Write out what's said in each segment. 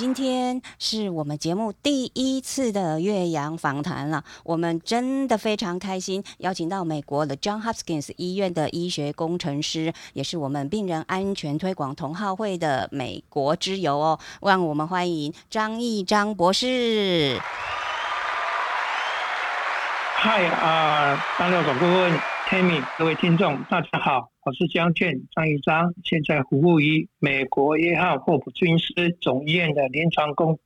今天是我们节目第一次的岳阳访谈了，我们真的非常开心，邀请到美国的 John Hopkins 医院的医学工程师，也是我们病人安全推广同好会的美国之友哦，让我们欢迎张义张博士。嗨啊，张廖总顾问 Tammy，各位听众大家好。我是江俊张一章，现在服务于美国约翰霍普金斯总医院的临床工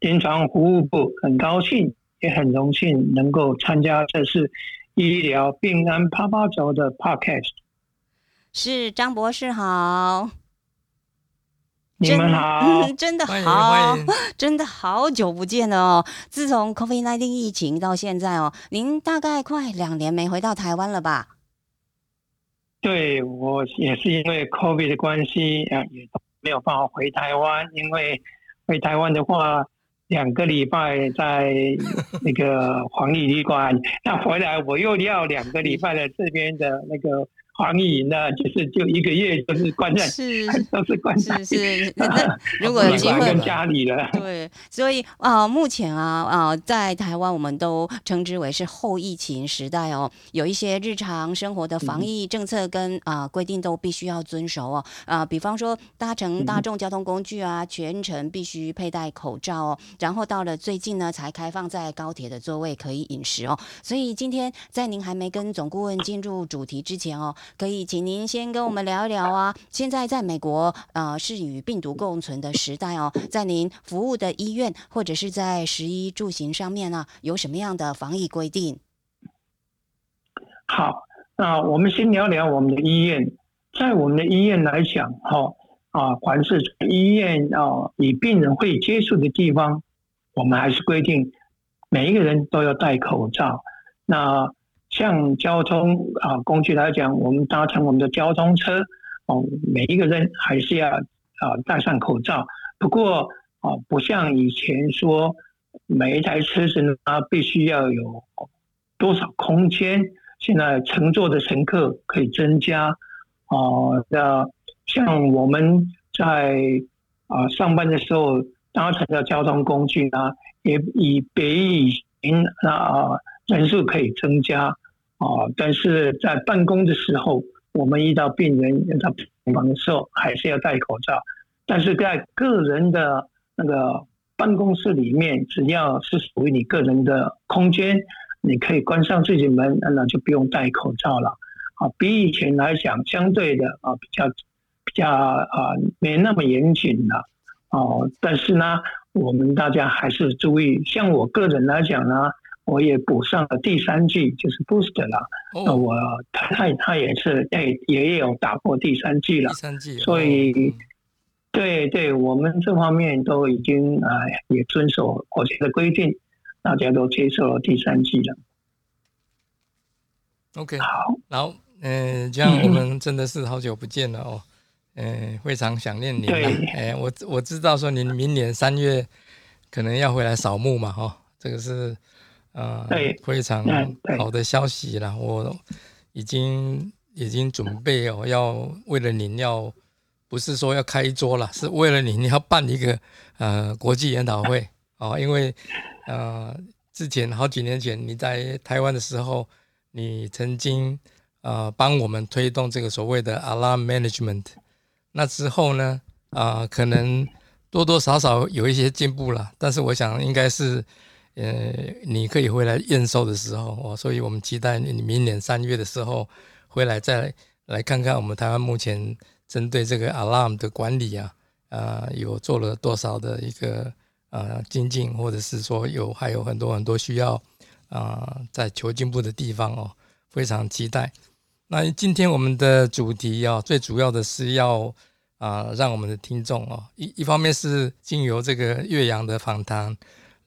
临床服务部，很高兴也很荣幸能够参加这次医疗病安趴趴走的 podcast。是张博士好，你们好，真 的好，真的好久不见了哦！自从 COVID-19 疫情到现在哦，您大概快两年没回到台湾了吧？对我也是因为 COVID 的关系啊，也没有办法回台湾。因为回台湾的话，两个礼拜在那个黄丽旅馆，那回来我又要两个礼拜的这边的那个。防疫呢，就是就一个月，就是关在，是 都是关在，是是。那 如果有机会，跟家里了。对，所以啊，目前啊啊，在台湾，我们都称之为是后疫情时代哦。有一些日常生活的防疫政策跟啊规定都必须要遵守哦。啊，比方说搭乘大众交通工具啊，全程必须佩戴口罩哦。然后到了最近呢，才开放在高铁的座位可以饮食哦。所以今天在您还没跟总顾问进入主题之前哦。可以，请您先跟我们聊一聊啊。现在在美国，呃，是与病毒共存的时代哦。在您服务的医院或者是在食衣住行上面呢，有什么样的防疫规定？好，那我们先聊聊我们的医院。在我们的医院来讲，哈啊，凡是医院啊与病人会接触的地方，我们还是规定每一个人都要戴口罩。那像交通啊工具来讲，我们搭乘我们的交通车哦，每一个人还是要啊戴上口罩。不过啊，不像以前说每一台车子呢必须要有多少空间，现在乘坐的乘客可以增加啊。那像我们在啊上班的时候搭乘的交通工具呢，也以比以前啊人数可以增加。啊，但是在办公的时候，我们遇到病人要到病房的时候，还是要戴口罩。但是在个人的那个办公室里面，只要是属于你个人的空间，你可以关上自己门，那就不用戴口罩了。啊，比以前来讲，相对的啊，比较比较啊，没那么严谨了。哦，但是呢，我们大家还是注意，像我个人来讲呢。我也补上了第三剂，就是 booster 了。那我他他也是哎，也有打过第三剂了。第三剂，所以对对，我们这方面都已经啊也遵守国家的规定，大家都接受了第三剂了。OK，好，然后嗯，这样我们真的是好久不见了哦，嗯，非常想念您。对，哎，我我知道说您明年三月可能要回来扫墓嘛，哈，这个是。啊，非常好的消息啦！我已经已经准备哦，要为了您要不是说要开一桌了，是为了您要办一个呃国际研讨会哦，因为呃之前好几年前你在台湾的时候，你曾经呃帮我们推动这个所谓的 alarm management，那之后呢啊可能多多少少有一些进步了，但是我想应该是。呃，你可以回来验收的时候哦，所以我们期待你明年三月的时候回来再来看看我们台湾目前针对这个 alarm 的管理啊，啊，有做了多少的一个呃精进，或者是说有还有很多很多需要啊在求进步的地方哦，非常期待。那今天我们的主题啊，最主要的是要啊让我们的听众哦，一一方面是经由这个岳阳的访谈。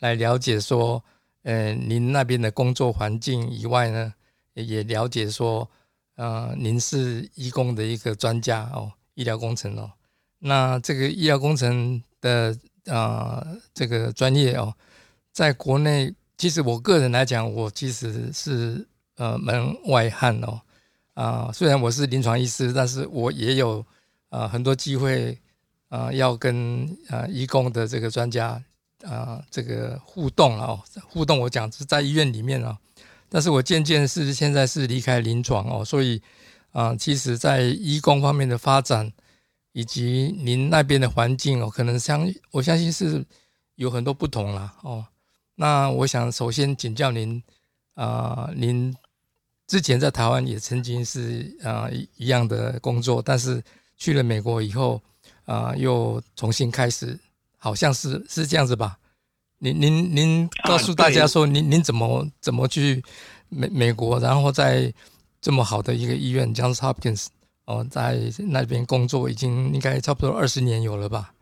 来了解说，呃，您那边的工作环境以外呢，也了解说，呃，您是医工的一个专家哦，医疗工程哦。那这个医疗工程的啊，这个专业哦，在国内，其实我个人来讲，我其实是呃门外汉哦。啊，虽然我是临床医师，但是我也有啊很多机会啊，要跟啊医工的这个专家啊这个互动了哦，互动我讲是在医院里面啊，但是我渐渐是现在是离开临床哦，所以啊，其实在医工方面的发展以及您那边的环境哦，可能相我相信是有很多不同了哦。那我想首先请教您啊，您。之前在台湾也曾经是啊一样的工作，但是去了美国以后啊，又重新开始，好像是是这样子吧？您您您告诉大家说，您您怎么怎么去美美国，然后在这么好的一个医院 Johns Hopkins 哦，在那边工作已经应该差不多二十年有了吧？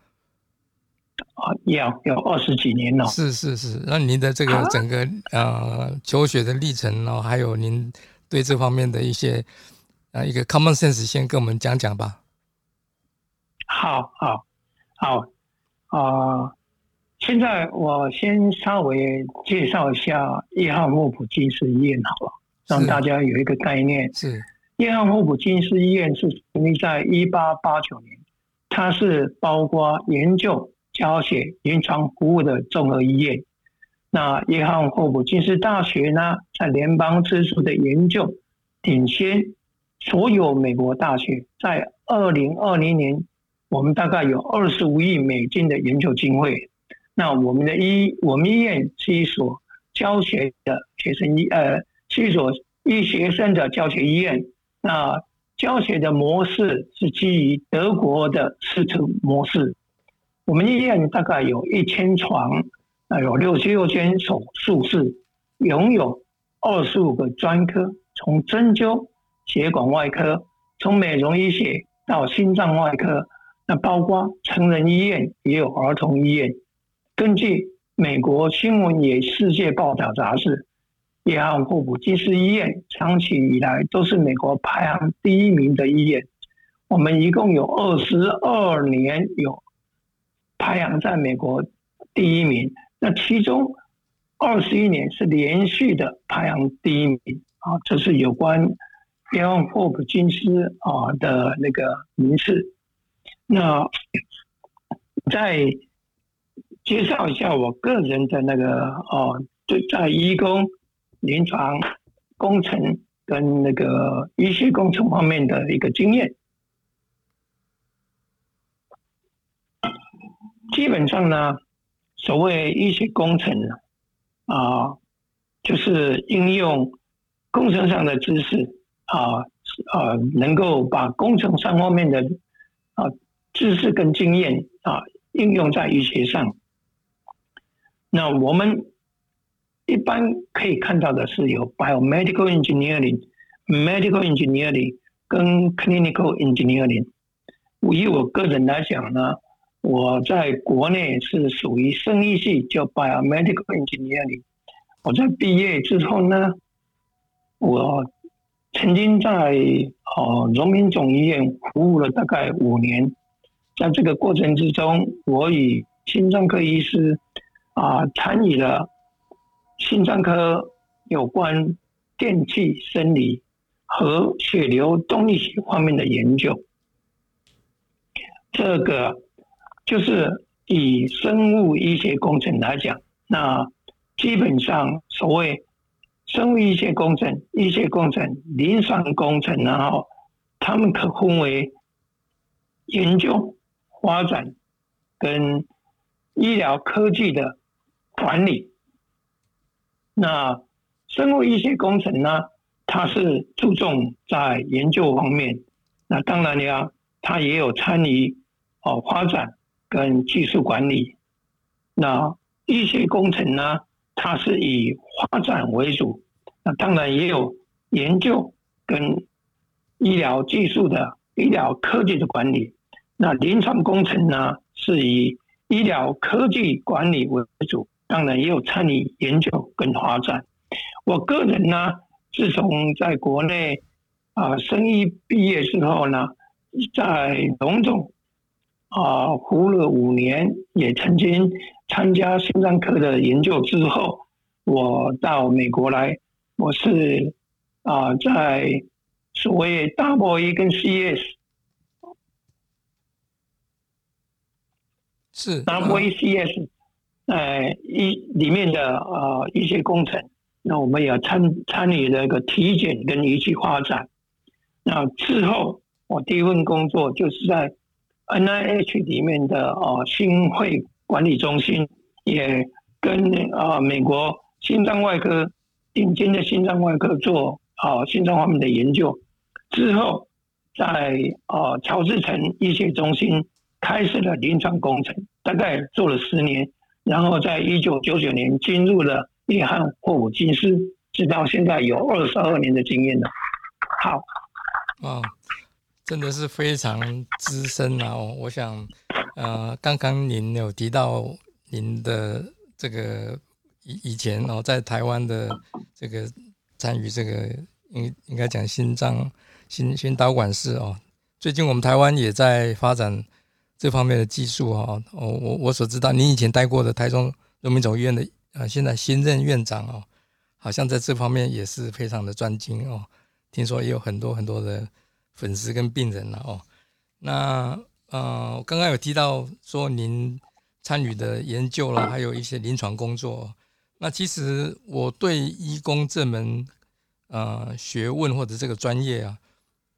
啊，有有二十几年了。是是是，那您的这个整个呃求学的历程哦，还有您。对这方面的一些啊，一个 common sense，先跟我们讲讲吧。好，好，好，啊，现在我先稍微介绍一下约翰霍普金斯医院好了，让大家有一个概念。是，约翰霍普金斯医院是成立在一八八九年，它是包括研究、教学、临床服务的综合医院。那约翰霍普金斯大学呢，在联邦支出的研究领先所有美国大学。在二零二零年，我们大概有二十五亿美金的研究经费。那我们的医，我们医院是一所教学的学生医，呃，是一所医学生的教学医院。那教学的模式是基于德国的师徒模式。我们医院大概有一千床。有六十六间手术室，拥有二十五个专科，从针灸、血管外科，从美容医学到心脏外科，那包括成人医院也有儿童医院。根据美国新闻与世界报道杂志，约翰霍普金斯医院长期以来都是美国排行第一名的医院。我们一共有二十二年有排行在美国第一名。那其中二十一年是连续的排行第一名啊，这是有关约翰霍普金斯啊的那个名次。那再介绍一下我个人的那个哦，对，在医工、临床工程跟那个医学工程方面的一个经验。基本上呢。所谓医学工程啊，就是应用工程上的知识啊啊，能够把工程上方面的啊知识跟经验啊应用在医学上。那我们一般可以看到的是有 biomedical engineering、medical engineering 跟 clinical engineering。以我个人来讲呢。我在国内是属于生医系，叫 biomedical engineering。我在毕业之后呢，我曾经在哦荣民总医院服务了大概五年，在这个过程之中，我与心脏科医师啊参与了心脏科有关电气生理和血流动力学方面的研究，这个。就是以生物医学工程来讲，那基本上所谓生物医学工程、医学工程、临床工程，然后他们可分为研究、发展跟医疗科技的管理。那生物医学工程呢，它是注重在研究方面，那当然呀，它也有参与哦发展。跟技术管理，那医学工程呢？它是以发展为主，那当然也有研究跟医疗技术的医疗科技的管理。那临床工程呢，是以医疗科技管理为主，当然也有参与研究跟发展。我个人呢，自从在国内啊，生医毕业之后呢，在龙总啊服务了五年，也曾经参加心脏科的研究之后，我到美国来，我是啊在所谓 Double E 跟 CS 是 Double E CS 呃一里面的呃一些工程。那我们也参参与那个体检跟仪器发展。那之后，我第一份工作就是在 N I H 里面的哦心肺管理中心，也跟啊美国心脏外科顶尖的心脏外科做啊心脏方面的研究。之后，在啊乔治城医学中心开始了临床工程，大概做了十年，然后在一九九九年进入了。约翰霍普金斯，直到现在有二十二年的经验了。好，啊，真的是非常资深啊！我想，呃，刚刚您有提到您的这个以以前哦，在台湾的这个参与这个应应该讲心脏心心导管室哦。最近我们台湾也在发展这方面的技术哦。我我所知道，您以前待过的台中荣民总医院的。啊，现在新任院长哦，好像在这方面也是非常的专精哦。听说也有很多很多的粉丝跟病人了哦。那呃，我刚刚有提到说您参与的研究了，还有一些临床工作。那其实我对医工这门呃学问或者这个专业啊，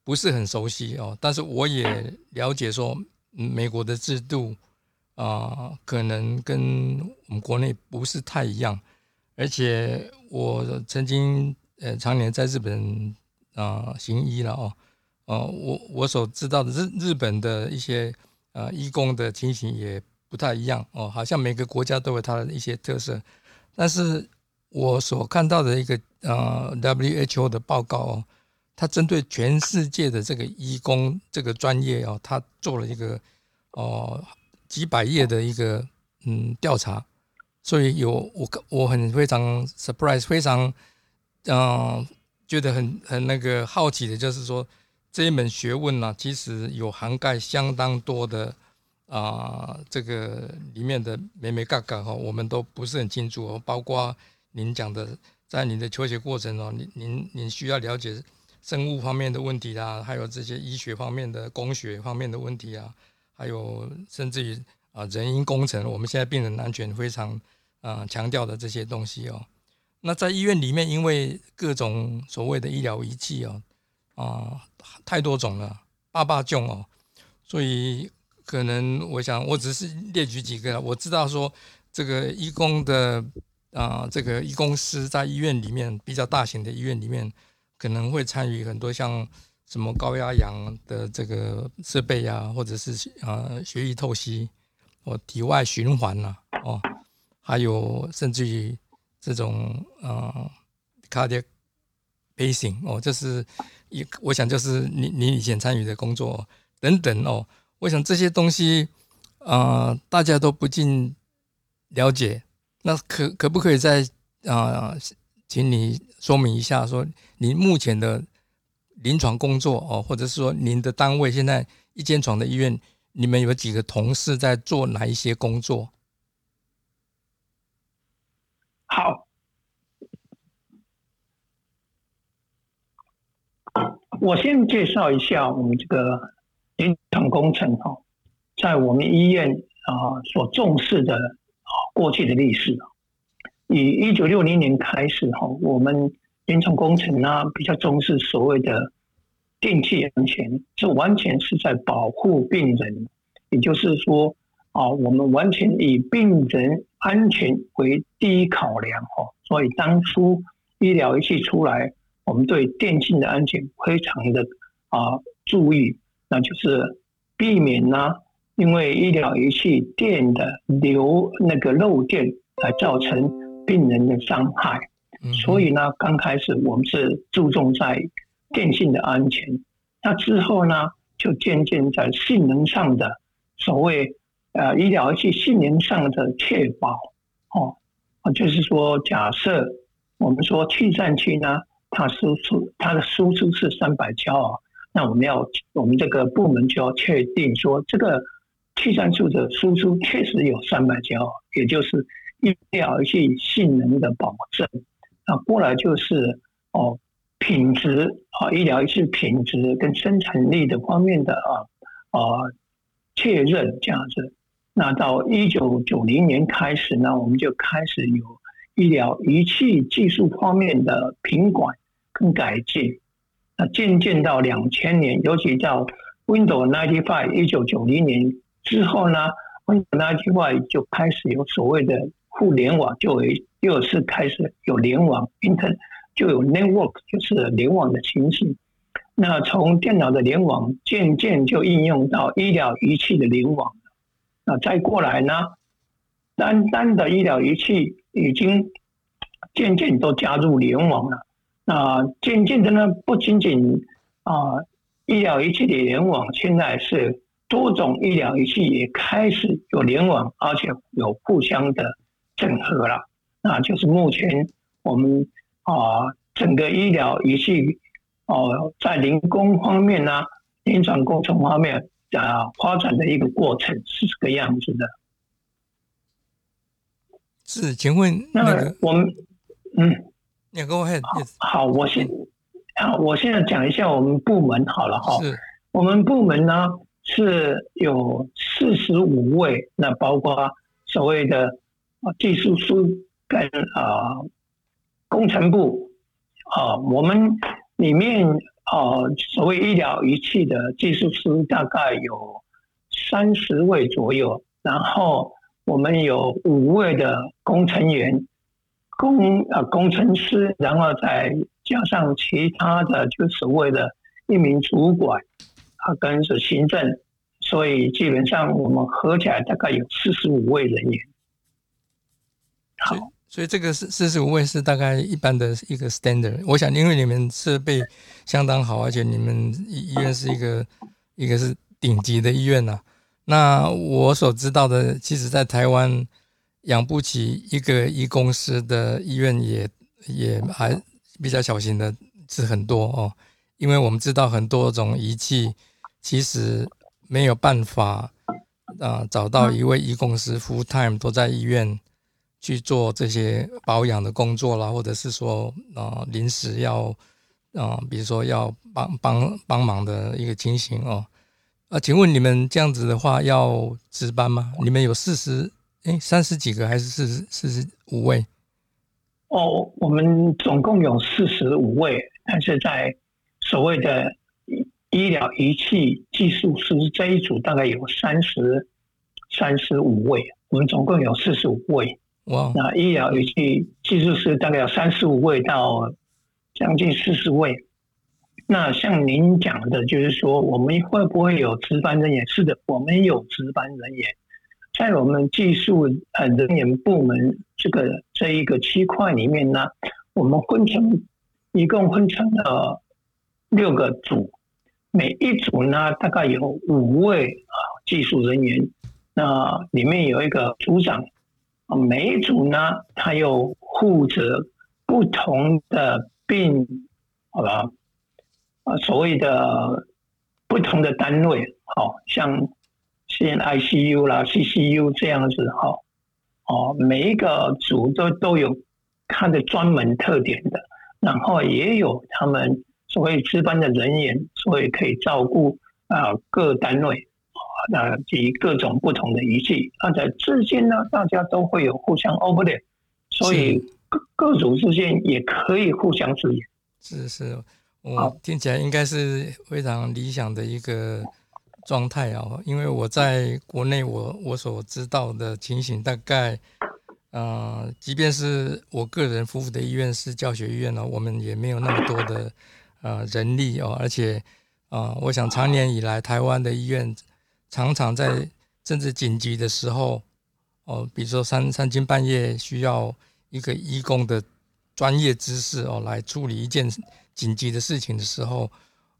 不是很熟悉哦。但是我也了解说，美国的制度。啊，可能跟我们国内不是太一样，而且我曾经呃常年在日本啊行医了哦，哦，我我所知道的日日本的一些呃医工的情形也不太一样哦，好像每个国家都有它的一些特色，但是我所看到的一个呃 WHO 的报告哦，他针对全世界的这个医工这个专业哦，他做了一个哦。几百页的一个嗯调查，所以有我我很非常 surprise，非常嗯觉得很很那个好奇的，就是说这一门学问呢，其实有涵盖相当多的啊这个里面的美美嘎嘎哈，我们都不是很清楚哦。包括您讲的，在您的求学过程哦，您您您需要了解生物方面的问题啊，还有这些医学方面的工学方面的问题啊。还有甚至于啊，人因工程，我们现在病人安全非常啊强调的这些东西哦。那在医院里面，因为各种所谓的医疗仪器哦啊太多种了，八八种哦，所以可能我想我只是列举几个，我知道说这个医工的啊这个医工师在医院里面比较大型的医院里面，可能会参与很多像。什么高压氧的这个设备啊，或者是呃血液透析或体外循环呐，哦，还有甚至于这种呃 cardiac pacing 哦，就是一我想就是你你以前参与的工作等等哦，我想这些东西啊大家都不尽了解，那可可不可以再啊，请你说明一下，说你目前的。临床工作哦，或者是说您的单位现在一间床的医院，你们有几个同事在做哪一些工作？好，我先介绍一下我们这个临床工程哈，在我们医院啊所重视的过去的历史以一九六零年开始哈，我们。临床工程呢，比较重视所谓的电器安全，这完全是在保护病人。也就是说，啊，我们完全以病人安全为第一考量哦。所以当初医疗仪器出来，我们对电器的安全非常的啊注意，那就是避免呢，因为医疗仪器电的流那个漏电来造成病人的伤害。所以呢，刚开始我们是注重在电信的安全，那之后呢，就渐渐在性能上的所谓呃医疗仪器性能上的确保。哦，啊，就是说假设我们说气散器呢，它输出它的输出是三百焦耳，那我们要我们这个部门就要确定说这个气散处的输出确实有三百焦耳，也就是医疗仪器性能的保证。那过来就是哦，品质啊，医疗仪器品质跟生产力的方面的啊啊确认这样子。那到一九九零年开始呢，我们就开始有医疗仪器技术方面的品管跟改进。那渐渐到两千年，尤其到 Windows ninety five 一九九零年之后呢，Windows ninety five 就开始有所谓的互联网，就有又是开始有联网，Internet 就有 network，就是联网的情形。那从电脑的联网渐渐就应用到医疗仪器的联网。那再过来呢？单单的医疗仪器已经渐渐都加入联网了。那渐渐的呢，不仅仅啊医疗仪器的联网，现在是多种医疗仪器也开始有联网，而且有互相的整合了。那就是目前我们啊整个医疗仪器哦在零工方面呢，临床工程方面。啊，发展的一个过程是这个样子的。是，请问那个我们，嗯，你跟我很好，我先啊，我现在讲一下我们部门好了哈。是，我们部门呢是有四十五位，那包括所谓的技术书跟啊工程部啊，我们里面。啊，所谓医疗仪器的技术师大概有三十位左右，然后我们有五位的工程员、工呃工程师，然后再加上其他的，就所谓的一名主管，啊，跟是行政，所以基本上我们合起来大概有四十五位人员。好。所以这个是四十五位是大概一般的一个 standard。我想，因为你们设备相当好，而且你们医医院是一个一个是顶级的医院呐。那我所知道的，其实在台湾养不起一个医公司的医院也也还比较小型的是很多哦。因为我们知道很多种仪器其实没有办法啊找到一位医公司 full time 都在医院。去做这些保养的工作啦，或者是说啊临时要啊，比如说要帮帮帮忙的一个情形哦。啊，请问你们这样子的话要值班吗？你们有四十哎三十几个还是四十四十五位？哦，我们总共有四十五位，但是在所谓的医疗仪器技术师这一组大概有三十三十五位，我们总共有四十五位。哇！那医疗仪器技术师大概有三十五位到将近四十位。那像您讲的，就是说我们会不会有值班人员？是的，我们有值班人员，在我们技术呃人员部门这个这一个区块里面呢，我们分成一共分成了六个组，每一组呢大概有五位啊技术人员，那里面有一个组长。每一组呢，他又负责不同的病，好吧？啊，所谓的不同的单位，好像像 ICU 啦、CCU 这样子，哈，哦，每一个组都都有它的专门特点的，然后也有他们所谓值班的人员，所以可以照顾啊各单位。那及各种不同的仪器，那在之间呢，大家都会有互相 overlap，所以各各组之间也可以互相支援。是是，我听起来应该是非常理想的一个状态啊。因为我在国内，我我所知道的情形，大概，呃，即便是我个人服务的医院是教学医院呢，我们也没有那么多的呃人力哦，而且啊，我想长年以来台湾的医院。常常在政治紧急的时候，哦，比如说三三更半夜需要一个医工的专业知识哦来处理一件紧急的事情的时候，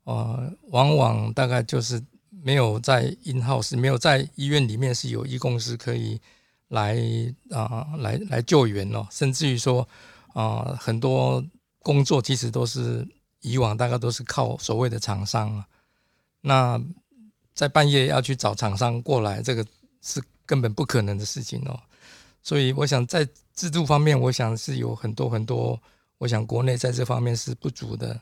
呃，往往大概就是没有在 in house，没有在医院里面是有医工师可以来啊来来救援哦，甚至于说啊很多工作其实都是以往大概都是靠所谓的厂商啊，那在半夜要去找厂商过来，这个是根本不可能的事情哦。所以我想在制度方面，我想是有很多很多，我想国内在这方面是不足的。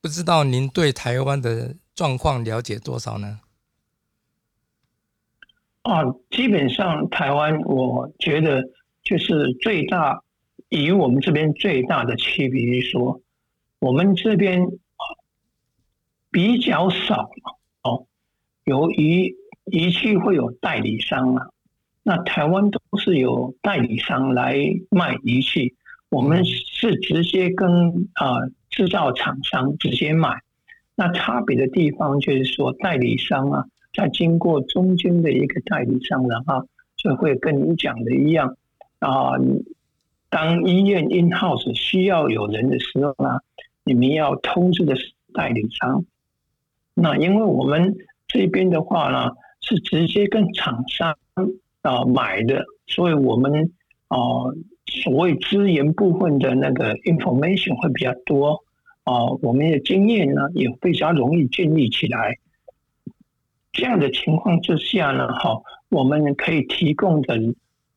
不知道您对台湾的状况了解多少呢？啊，基本上台湾，我觉得就是最大，以我们这边最大的区别说，我们这边比较少，由于仪器会有代理商啊，那台湾都是有代理商来卖仪器，我们是直接跟啊。制造厂商直接买，那差别的地方就是说，代理商啊，在经过中间的一个代理商的话，就会跟你讲的一样啊。当医院 in house 需要有人的时候呢，你们要通知的是代理商。那因为我们这边的话呢，是直接跟厂商啊买的，所以我们啊所谓资源部分的那个 information 会比较多。哦，我们的经验呢也非常容易建立起来。这样的情况之下呢，哈，我们可以提供的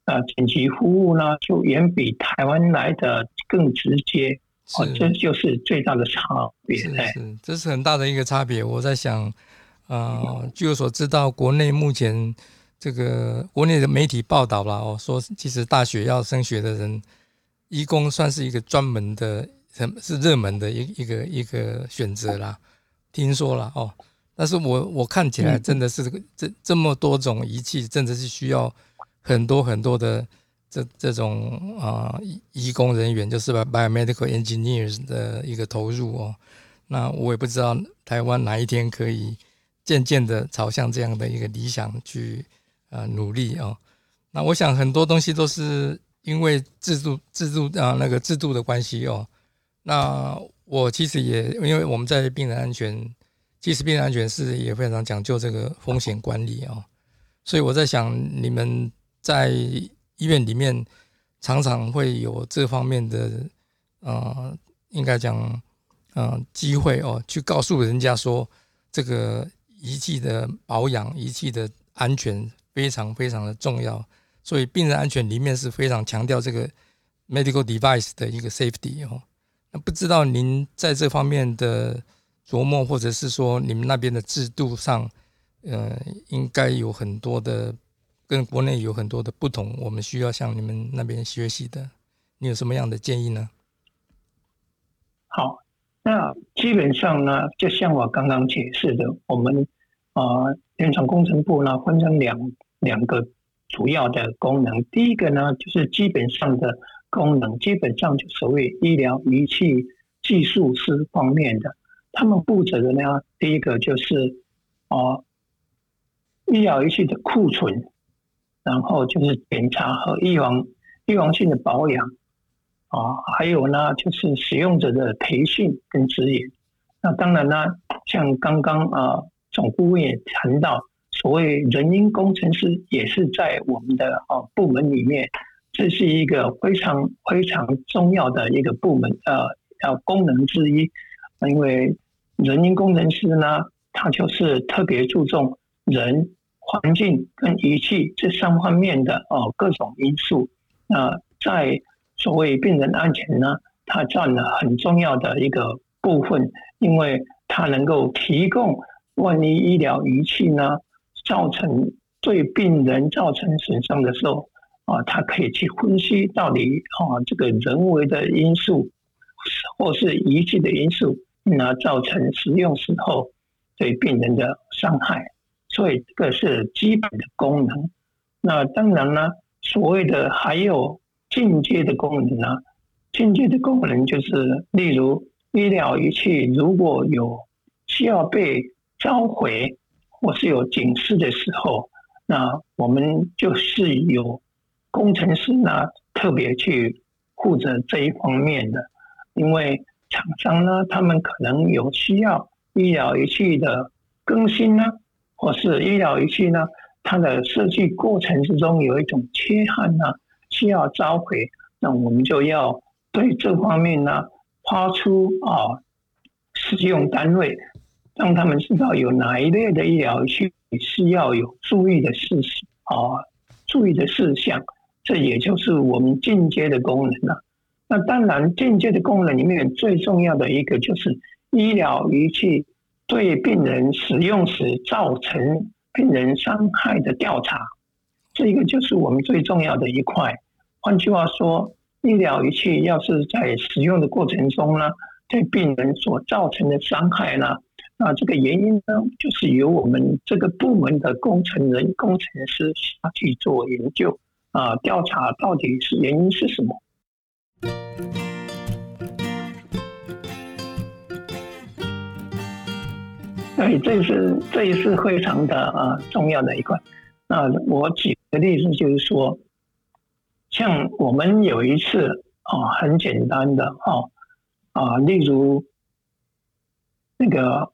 呃紧急服务呢，就远比台湾来的更直接。哦，这就是最大的差别。是，这是很大的一个差别。我在想，呃，据我所知道，国内目前这个国内的媒体报道了哦，说其实大学要升学的人，医工算是一个专门的。是热门的一一个一个选择啦，听说了哦，但是我我看起来真的是这这么多种仪器，真的是需要很多很多的这这种啊医工人员，就是 biomedical engineers 的一个投入哦。那我也不知道台湾哪一天可以渐渐的朝向这样的一个理想去呃努力哦。那我想很多东西都是因为制度制度啊那个制度的关系哦。那我其实也因为我们在病人安全，其实病人安全是也非常讲究这个风险管理哦，所以我在想，你们在医院里面常常会有这方面的呃，应该讲嗯机会哦，去告诉人家说这个仪器的保养、仪器的安全非常非常的重要，所以病人安全里面是非常强调这个 medical device 的一个 safety 哦。那不知道您在这方面的琢磨，或者是说你们那边的制度上，呃，应该有很多的跟国内有很多的不同，我们需要向你们那边学习的。你有什么样的建议呢？好，那基本上呢，就像我刚刚解释的，我们啊，临床工程部呢分成两两个主要的功能，第一个呢就是基本上的。功能基本上就所谓医疗仪器技术师方面的，他们负责的呢，第一个就是啊医疗仪器的库存，然后就是检查和预防预防性的保养啊，还有呢就是使用者的培训跟指引。那当然呢，像刚刚啊总顾问也谈到，所谓人因工程师也是在我们的啊部门里面。这是一个非常非常重要的一个部门，呃，要功能之一。因为人因工程师呢，他就是特别注重人、环境跟仪器这三方面的哦各种因素。那在所谓病人安全呢，它占了很重要的一个部分，因为它能够提供万一医疗仪器呢造成对病人造成损伤的时候。啊，它可以去分析到底啊，这个人为的因素，或是仪器的因素，那造成使用时候对病人的伤害。所以这个是基本的功能。那当然呢，所谓的还有进阶的功能呢，进阶的功能就是，例如医疗仪器如果有需要被召回或是有警示的时候，那我们就是有。工程师呢，特别去负责这一方面的，因为厂商呢，他们可能有需要医疗仪器的更新呢，或是医疗仪器呢它的设计过程之中有一种缺憾呢，需要召回，那我们就要对这方面呢发出啊使用单位，让他们知道有哪一类的医疗需需要有注意的事实啊，注意的事项，这也就是我们进阶的功能了。那当然，进阶的功能里面最重要的一个就是医疗仪器对病人使用时造成病人伤害的调查，这个就是我们最重要的一块。换句话说，医疗仪器要是在使用的过程中呢，对病人所造成的伤害呢，那这个原因呢，就是由我们这个部门的工程人、工程师下去做研究啊，调查到底是原因是什么。对，这是这也是非常的啊重要的一块。那我举的例子，就是说，像我们有一次啊，很简单的啊啊，例如那个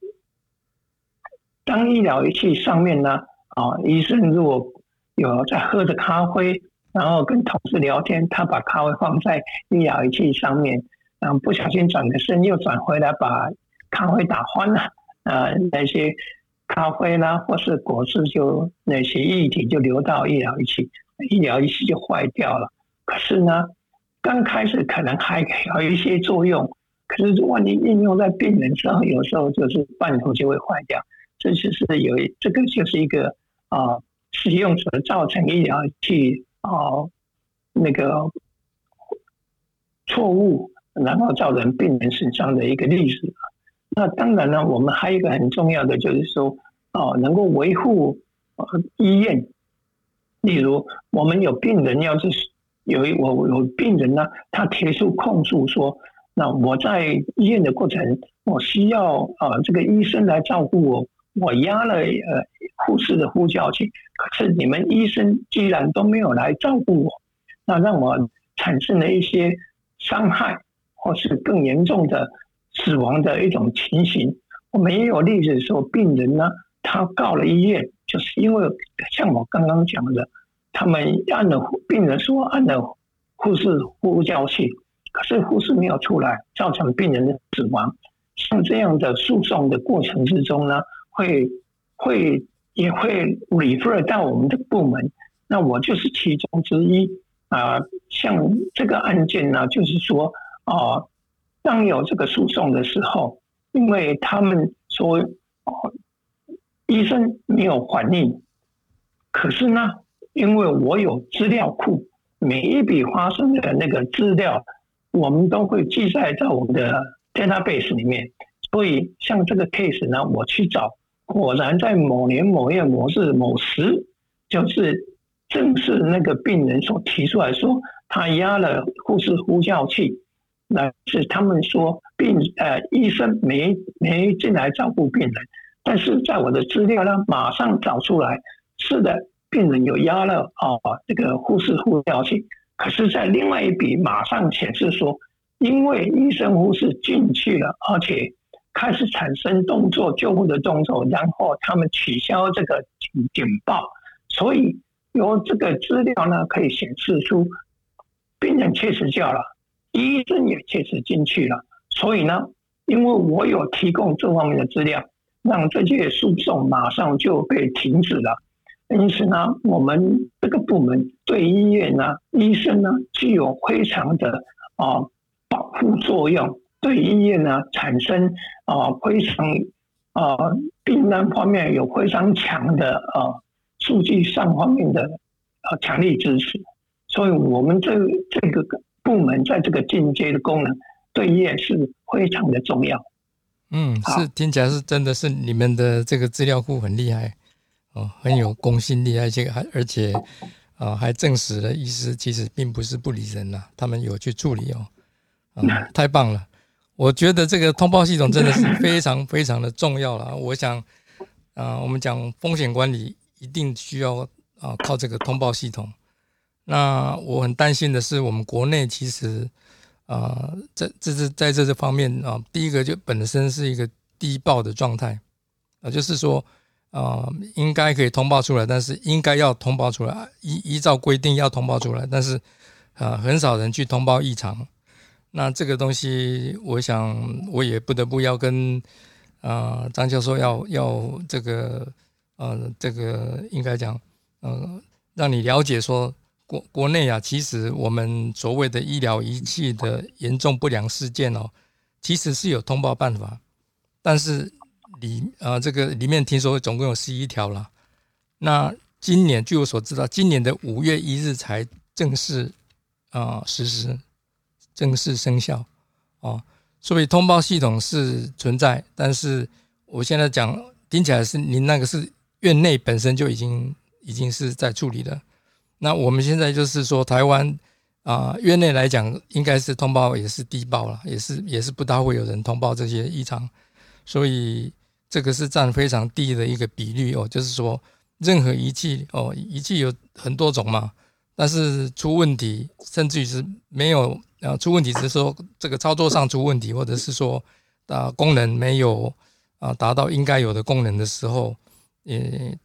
当医疗仪器上面呢啊，医生如果有在喝着咖啡。然后跟同事聊天，他把咖啡放在医疗仪器上面，然后不小心转个身又转回来，把咖啡打翻了。呃，那些咖啡啦，或是果汁，就那些液体就流到医疗仪器，医疗仪器就坏掉了。可是呢，刚开始可能还有一些作用，可是万一应用在病人上，有时候就是半途就会坏掉。这就是有这个就是一个啊，使用者造成医疗器。哦，那个错误，然后造成病人损伤的一个例子。那当然呢，我们还有一个很重要的，就是说，哦，能够维护呃医院。例如，我们有病人要是有我有病人呢，他提出控诉说，那我在医院的过程，我需要啊这个医生来照顾我，我压了呃护士的呼叫器。可是你们医生既然都没有来照顾我，那让我产生了一些伤害，或是更严重的死亡的一种情形。我们也有例子说，病人呢，他告了医院，就是因为像我刚刚讲的，他们按了病人说按了护士呼叫器，可是护士没有出来，造成病人的死亡。像这样的诉讼的过程之中呢，会会。也会 refer 到我们的部门，那我就是其中之一啊。像这个案件呢，就是说啊，当有这个诉讼的时候，因为他们说哦，医生没有反应，可是呢，因为我有资料库，每一笔发生的那个资料，我们都会记载在我们的 database 里面，所以像这个 case 呢，我去找。果然在某年某月某日某时，就是正是那个病人所提出来说，他压了护士呼叫器，那是他们说病呃医生没没进来照顾病人，但是在我的资料呢，马上找出来，是的，病人有压了啊这个护士呼叫器，可是，在另外一笔马上显示说，因为医生护士进去了，而且。开始产生动作救护的动作，然后他们取消这个警警报，所以由这个资料呢可以显示出病人确实叫了，医生也确实进去了，所以呢，因为我有提供这方面的资料，让这些诉讼马上就被停止了。因此呢，我们这个部门对医院呢、医生呢具有非常的啊保护作用。对医院呢产生啊非常啊病人方面有非常强的啊数据上方面的啊强力支持，所以我们这这个部门在这个进阶的功能对医院是非常的重要。嗯，是听起来是真的是你们的这个资料库很厉害哦，很有公信力，而且还而且啊还证实了医师其实并不是不理人呐，他们有去处理哦，啊 太棒了。我觉得这个通报系统真的是非常 非常的重要了。我想，啊，我们讲风险管理一定需要啊靠这个通报系统。那我很担心的是，我们国内其实啊，在这是在这这方面啊，第一个就本身是一个低报的状态啊，就是说啊，应该可以通报出来，但是应该要通报出来，依依照规定要通报出来，但是啊，很少人去通报异常。那这个东西，我想我也不得不要跟啊张教授要要这个呃这个应该讲呃让你了解说国国内啊，其实我们所谓的医疗仪器的严重不良事件哦，其实是有通报办法，但是。里啊，这个里面听说总共有十一条了。那今年据我所知道，今年的五月一日才正式啊实施，正式生效哦。所以通报系统是存在，但是我现在讲听起来是您那个是院内本身就已经已经是在处理的。那我们现在就是说，台湾啊院内来讲，应该是通报也是低报了，也是也是不大会有人通报这些异常，所以。这个是占非常低的一个比率哦，就是说，任何仪器哦，仪器有很多种嘛，但是出问题，甚至于是没有啊出问题，只是说这个操作上出问题，或者是说啊功能没有啊达到应该有的功能的时候，也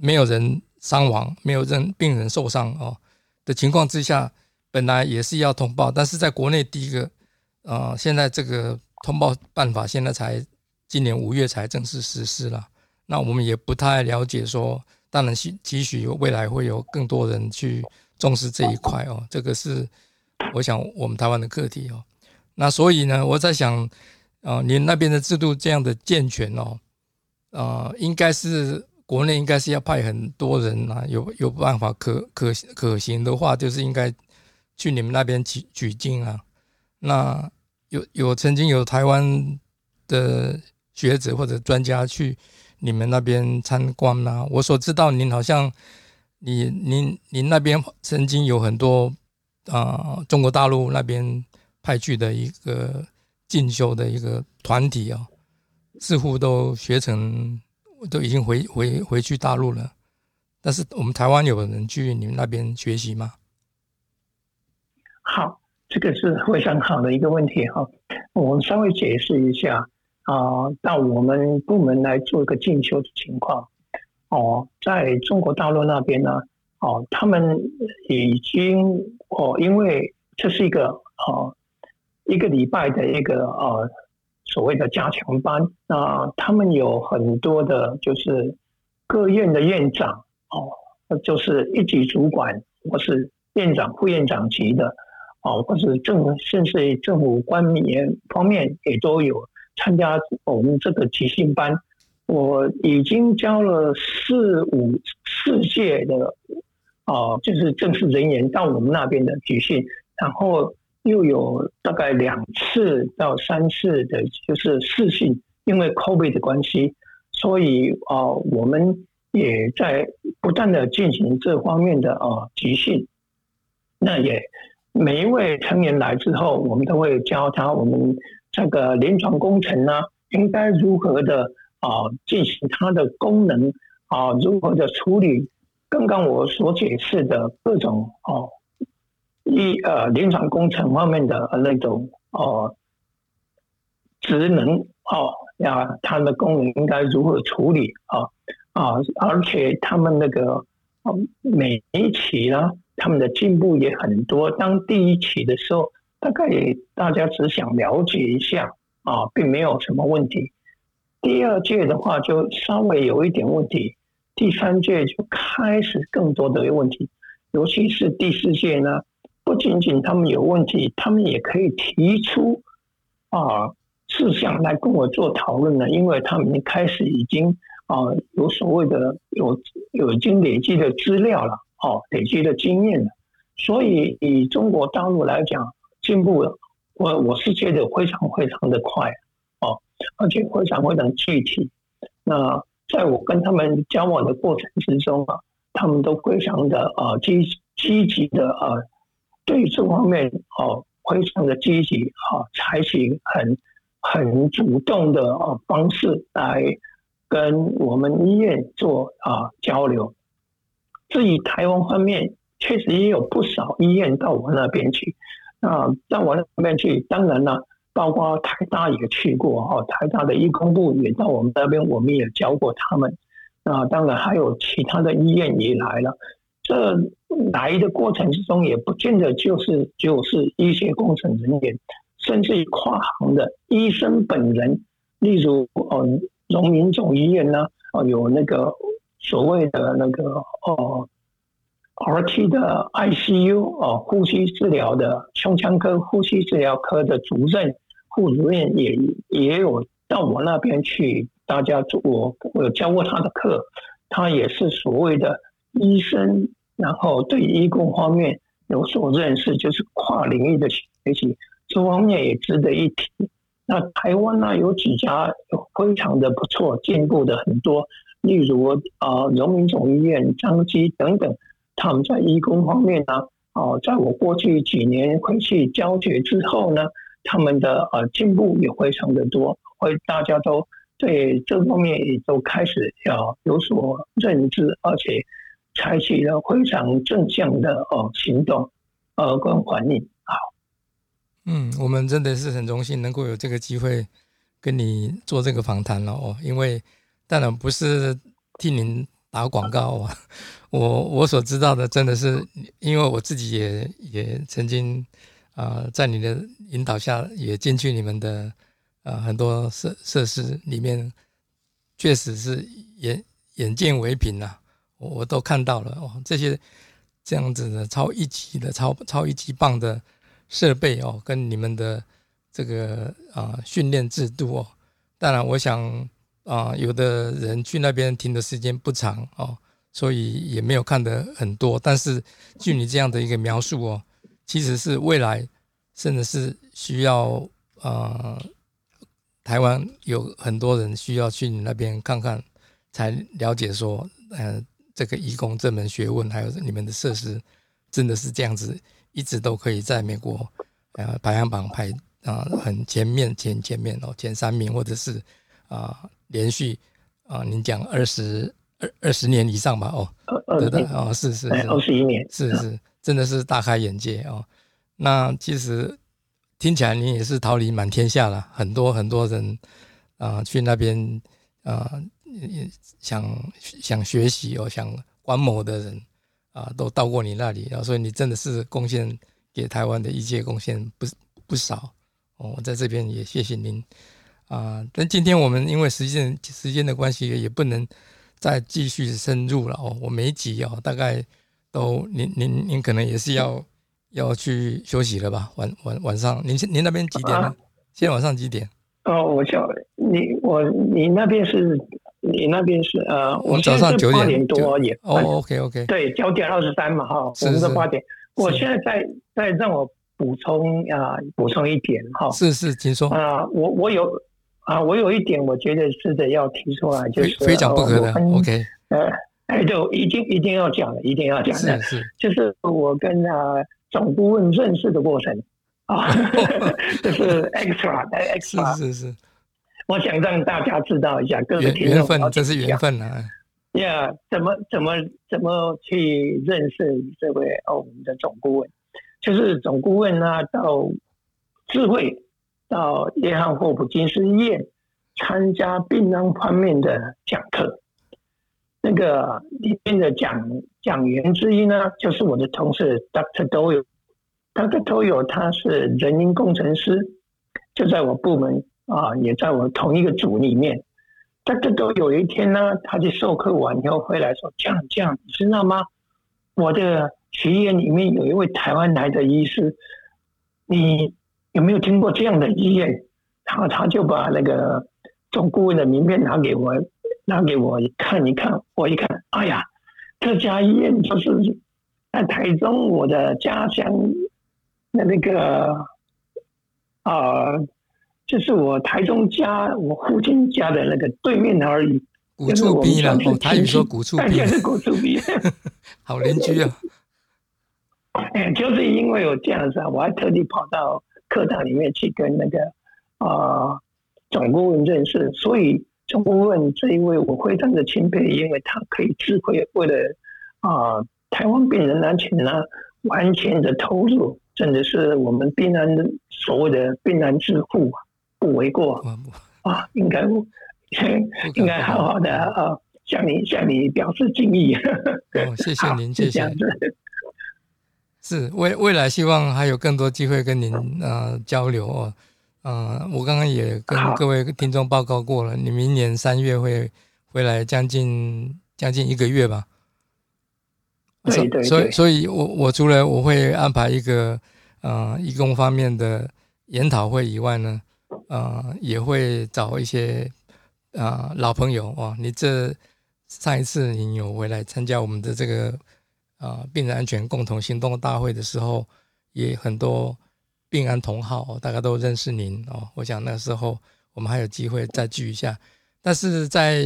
没有人伤亡，没有任病人受伤哦的情况之下，本来也是要通报，但是在国内第一个啊，现在这个通报办法现在才。今年五月才正式实施了，那我们也不太了解。说当然，期期许未来会有更多人去重视这一块哦。这个是我想我们台湾的课题哦。那所以呢，我在想，啊，您那边的制度这样的健全哦，啊，应该是国内应该是要派很多人啊，有有办法可可可行的话，就是应该去你们那边取取经啊。那有有曾经有台湾的。学者或者专家去你们那边参观呐？我所知道，您好像你您您那边曾经有很多啊，中国大陆那边派去的一个进修的一个团体啊，似乎都学成我都已经回回回去大陆了。但是我们台湾有人去你们那边学习吗？好，这个是非常好的一个问题哈。我们稍微解释一下。啊，到我们部门来做一个进修的情况。哦，在中国大陆那边呢，哦，他们已经哦，因为这是一个哦一个礼拜的一个呃所谓的加强班，那他们有很多的，就是各院的院长哦，就是一级主管或是院长、副院长级的，哦，或是政甚至政府官员方面也都有。参加我们这个即兴班，我已经教了四五四届的啊，就是正式人员到我们那边的集训，然后又有大概两次到三次的，就是试训，因为 COVID 的关系，所以啊，我们也在不断的进行这方面的啊集训。那也每一位成员来之后，我们都会教他我们。这个临床工程呢，应该如何的啊进行它的功能啊？如何的处理刚刚我所解释的各种哦一呃临床工程方面的那种哦职能哦呀，它的功能应该如何处理啊啊？而且他们那个每一期呢，他们的进步也很多。当第一期的时候。大概大家只想了解一下啊，并没有什么问题。第二届的话就稍微有一点问题，第三届就开始更多的问题，尤其是第四届呢，不仅仅他们有问题，他们也可以提出啊事项来跟我做讨论呢，因为他们开始已经啊有所谓的有有已经累积的资料了，哦，累积的经验了，所以以中国大陆来讲。进步了，我我是觉得非常非常的快哦，而且非常非常具体。那在我跟他们交往的过程之中啊，他们都非常的啊积积极的啊，对这方面哦非常的积极啊，采取很很主动的啊方式来跟我们医院做啊交流。至于台湾方面，确实也有不少医院到我那边去。那到我那边去，当然了，包括台大也去过哦，台大的医工部也到我们那边，我们也教过他们。啊，当然还有其他的医院也来了。这来的过程之中，也不见得就是就是医学工程人员，甚至于跨行的医生本人，例如哦，荣民总医院呢，哦，有那个所谓的那个哦，RT 的 ICU 哦，呼吸治疗的胸腔科呼吸治疗科的主任、副主任也也有到我那边去。大家我我有教过他的课，他也是所谓的医生，然后对医工方面有所认识，就是跨领域的学习，这方面也值得一提。那台湾呢，有几家非常的不错，进步的很多，例如啊，荣民总医院、张基等等，他们在医工方面呢，哦，在我过去几年回去教学之后呢，他们的呃进步也非常的多，会大家都。对这方面也都开始要有所认知，而且采取了非常正向的哦行动，呃，跟反应。好，嗯，我们真的是很荣幸能够有这个机会跟你做这个访谈了哦。因为当然不是替您打广告啊，我我所知道的真的是，因为我自己也也曾经啊，在你的引导下也进去你们的。啊，很多设设施里面确实是眼眼见为凭呐，我我都看到了哦，这些这样子的超一级的超超一级棒的设备哦，跟你们的这个啊训练制度哦，当然我想啊，有的人去那边停的时间不长哦，所以也没有看得很多，但是据你这样的一个描述哦，其实是未来甚至是需要啊。台湾有很多人需要去你那边看看，才了解说，呃，这个义工这门学问，还有你们的设施，真的是这样子，一直都可以在美国，呃，排行榜排啊很前面前前面哦，前三名，或者是啊连续啊，您讲二十二二十年以上吧，哦，对的，哦，是是是，二十一年，是是，真的是大开眼界哦。那其实。听起来你也是桃李满天下了，很多很多人啊去那边啊想想学习哦，想观摩的人啊都到过你那里啊，所以你真的是贡献给台湾的一届贡献不不少哦。我在这边也谢谢您啊。但今天我们因为时间时间的关系，也不能再继续深入了哦。我没急哦大概都您您您可能也是要。要去休息了吧？晚晚晚上，您您那边几点呢？现在晚上几点？哦，我叫你，我你那边是，你那边是呃，我们早上九点多也哦，OK OK，对，九点二十三嘛哈，我们是八点。我现在在在让我补充啊，补充一点哈，是是，请说。啊，我我有啊，我有一点我觉得是得要提出来，就是非讲不可的，OK，呃，哎，就一定一定要讲的，一定要讲的，是是，就是我跟啊。总顾问认识的过程。啊，这是 extra 哎 extra，是是是，我想让大家知道一下，各个缘分，这是缘分啊。呀，怎么怎么怎么去认识这位哦，我们的总顾问，就是总顾问呢，到智慧到约翰霍普金斯医院参加病人方面的讲课。那个里面的讲讲员之一呢，就是我的同事 Dr. Doyle。Dr. Doyle 他是人因工程师，就在我部门啊，也在我同一个组里面。但这都有一天呢，他去授课完以后回来说：“这样这样，你知道吗？我的学院里面有一位台湾来的医师，你有没有听过这样的医院？”然后他就把那个总顾问的名片拿给我。拿给我看一看，我一看，哎呀，这家医院就是在台中我的家乡的那个啊，就是我台中家我父亲家的那个对面而已。古厝逼了，他也说古厝逼，是古厝逼，好邻居啊。哎，就是因为有这样子啊，我还特地跑到课堂里面去跟那个啊总顾问认识，所以。总顾问这一位我非常的钦佩，因为他可以智慧为了啊台湾病人安全呢，完全的投入，真的是我们病人所谓的病人致富不为过啊，应该应该好好的啊向你向你表示敬意。哦，谢谢您，谢谢。是未未来希望还有更多机会跟您呃交流哦。嗯，我刚刚也跟各位听众报告过了，你明年三月会回来将近将近一个月吧？对对。所以，所以我我除了我会安排一个呃义工方面的研讨会以外呢，呃，也会找一些啊老朋友哦。你这上一次你有回来参加我们的这个啊病人安全共同行动大会的时候，也很多。病安同好，大家都认识您哦。我想那时候我们还有机会再聚一下。但是在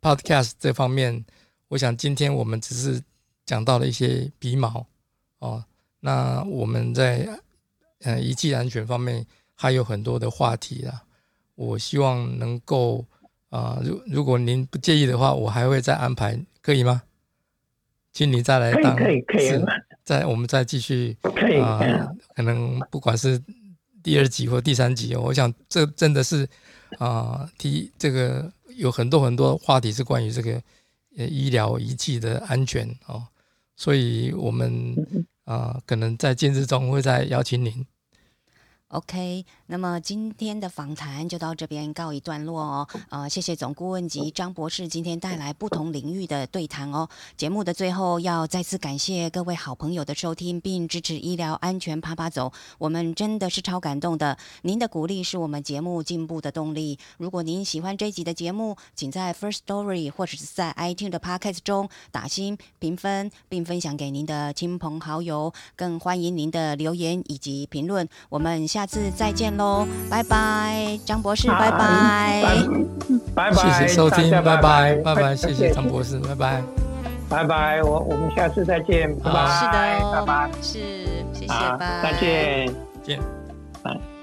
Podcast 这方面，我想今天我们只是讲到了一些鼻毛哦。那我们在呃仪器安全方面还有很多的话题啦。我希望能够啊，如如果您不介意的话，我还会再安排，可以吗？请你再来当可以可以。再我们再继续啊，可能不管是第二集或第三集哦，我想这真的是啊，提这个有很多很多话题是关于这个呃医疗仪器的安全哦，所以我们啊可能在近日中会再邀请您。OK，那么今天的访谈就到这边告一段落哦。呃，谢谢总顾问及张博士今天带来不同领域的对谈哦。节目的最后要再次感谢各位好朋友的收听，并支持医疗安全啪啪走，我们真的是超感动的。您的鼓励是我们节目进步的动力。如果您喜欢这集的节目，请在 First Story 或者是在 iTunes 的 Podcast 中打新评分，并分享给您的亲朋好友。更欢迎您的留言以及评论。我们下。下次再见喽，拜拜，张博士，拜拜，拜拜，谢谢收听，拜拜，拜拜，谢谢张博士，拜拜，拜拜，我我们下次再见，拜拜，是的，拜拜，是，谢谢，拜，再见，见，拜。